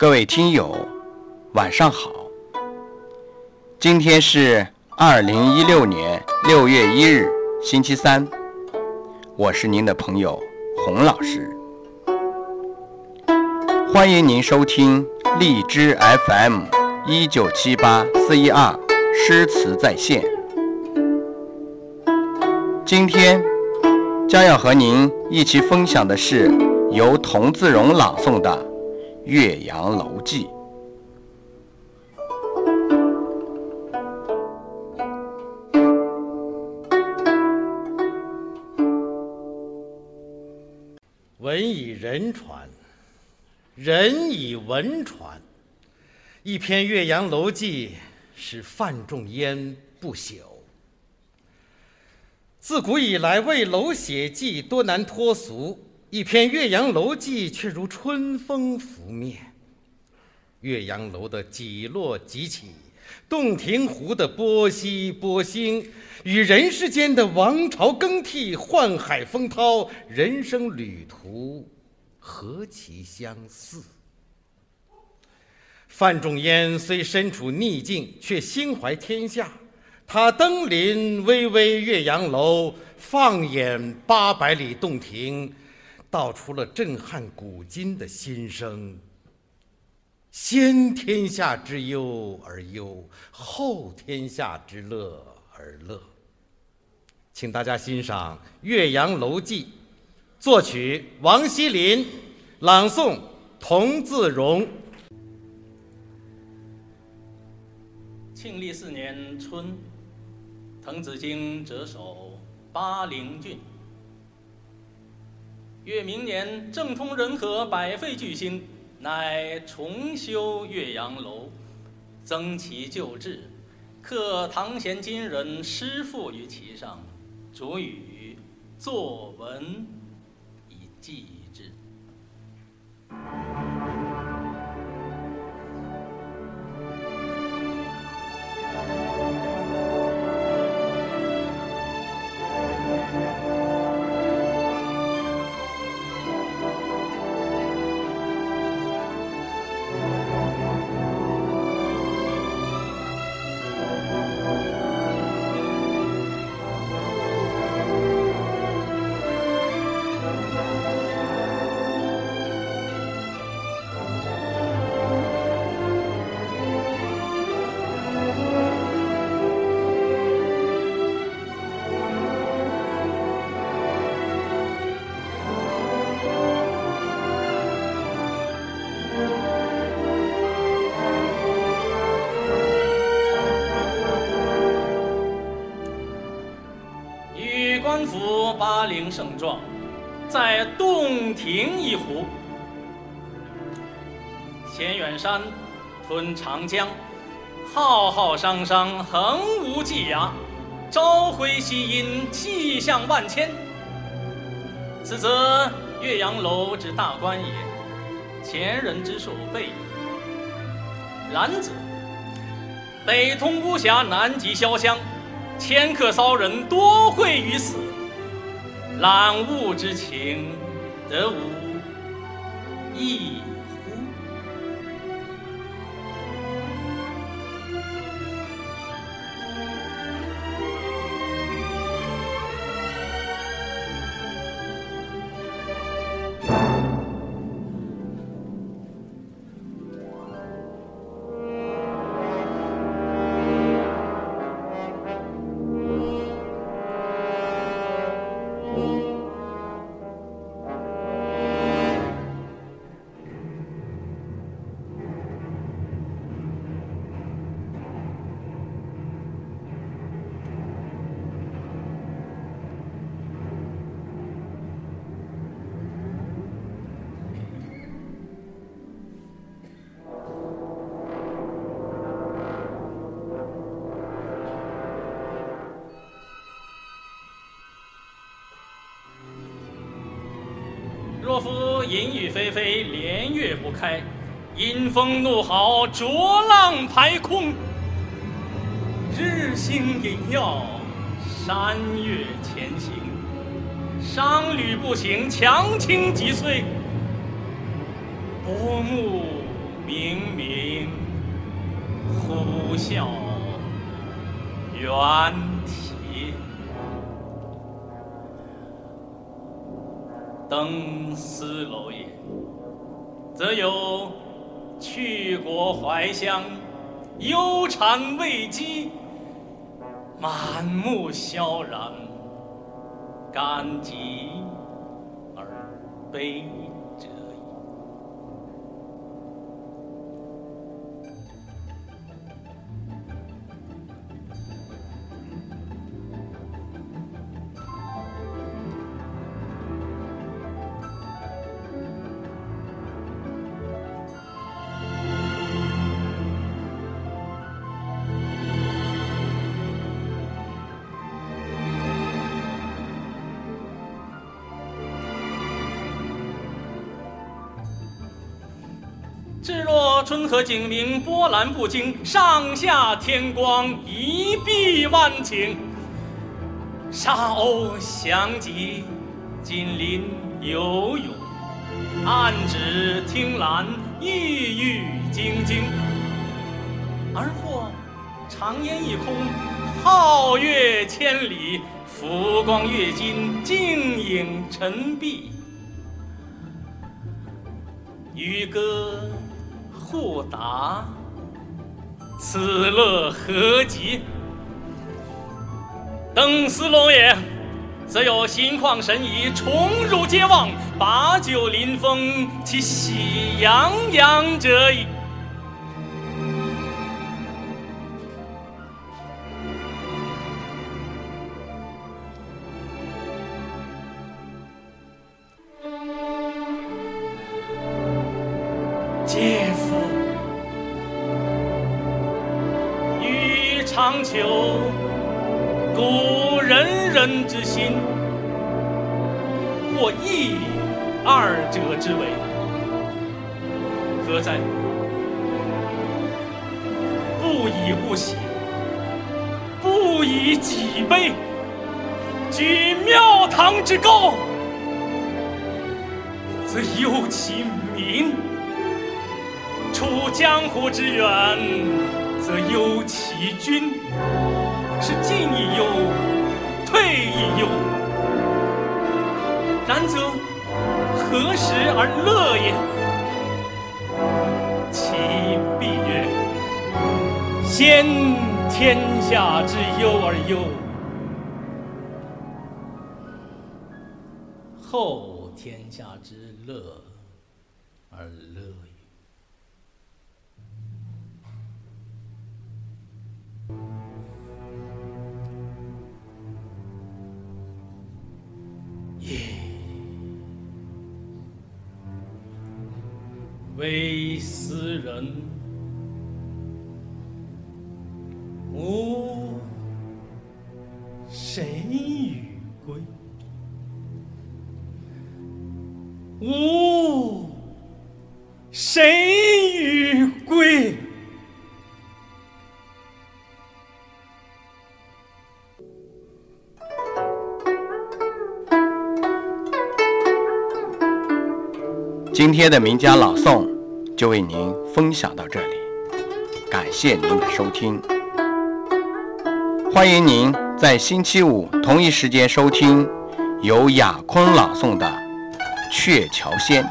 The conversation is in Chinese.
各位听友，晚上好。今天是二零一六年六月一日，星期三。我是您的朋友洪老师，欢迎您收听荔枝 FM 一九七八四一二诗词在线。今天将要和您一起分享的是由童自荣朗诵的。《岳阳楼记》文以人传，人以文传。一篇《岳阳楼记》使范仲淹不朽。自古以来，为楼写记多难脱俗。一篇《岳阳楼记》却如春风拂面。岳阳楼的几落几起，洞庭湖的波兮波兴，与人世间的王朝更替、宦海风涛、人生旅途，何其相似！范仲淹虽身处逆境，却心怀天下。他登临巍巍岳阳楼，放眼八百里洞庭。道出了震撼古今的心声：先天下之忧而忧，后天下之乐而乐。请大家欣赏《岳阳楼记》，作曲王锡林，朗诵童自荣。庆历四年春，滕子京谪守巴陵郡。越明年，政通人和，百废具兴，乃重修岳阳楼，增其旧制，刻唐贤今人诗赋于其上，主语作文以记之。巴陵胜状，在洞庭一湖。衔远山，吞长江，浩浩汤汤，横无际涯，朝晖夕阴，气象万千。此则岳阳楼之大观也，前人之所备。然则北通巫峡，南极潇湘，迁客骚人多会于此。览物之情，得无异？若夫淫雨霏霏，连月不开；阴风怒号，浊浪排空。日星隐曜，山岳前行。商旅不行，强倾急摧。薄暮冥冥呼啸猿啼。登斯楼也，则有去国怀乡，忧谗畏讥，满目萧然，感极而悲。至若春和景明，波澜不惊，上下天光，一碧万顷。沙鸥翔集，锦鳞游泳，岸芷汀兰，郁郁晶晶。而或长烟一空，皓月千里，浮光跃金，静影沉璧。渔歌互答，此乐何极？登斯楼也，则有心旷神怡，宠辱皆忘，把酒临风，其喜洋洋者矣。故人人之心，或异二者之为，何哉？不以物喜，不以己悲，居庙堂之高，则忧其民。处江湖之远，则忧其君；是进亦忧，退亦忧。然则何时而乐也？其必曰：先天下之忧而忧，后天下之乐而乐也。为斯人，吾谁与归？今天的名家朗诵就为您分享到这里，感谢您的收听。欢迎您在星期五同一时间收听由雅坤朗诵的《鹊桥仙》。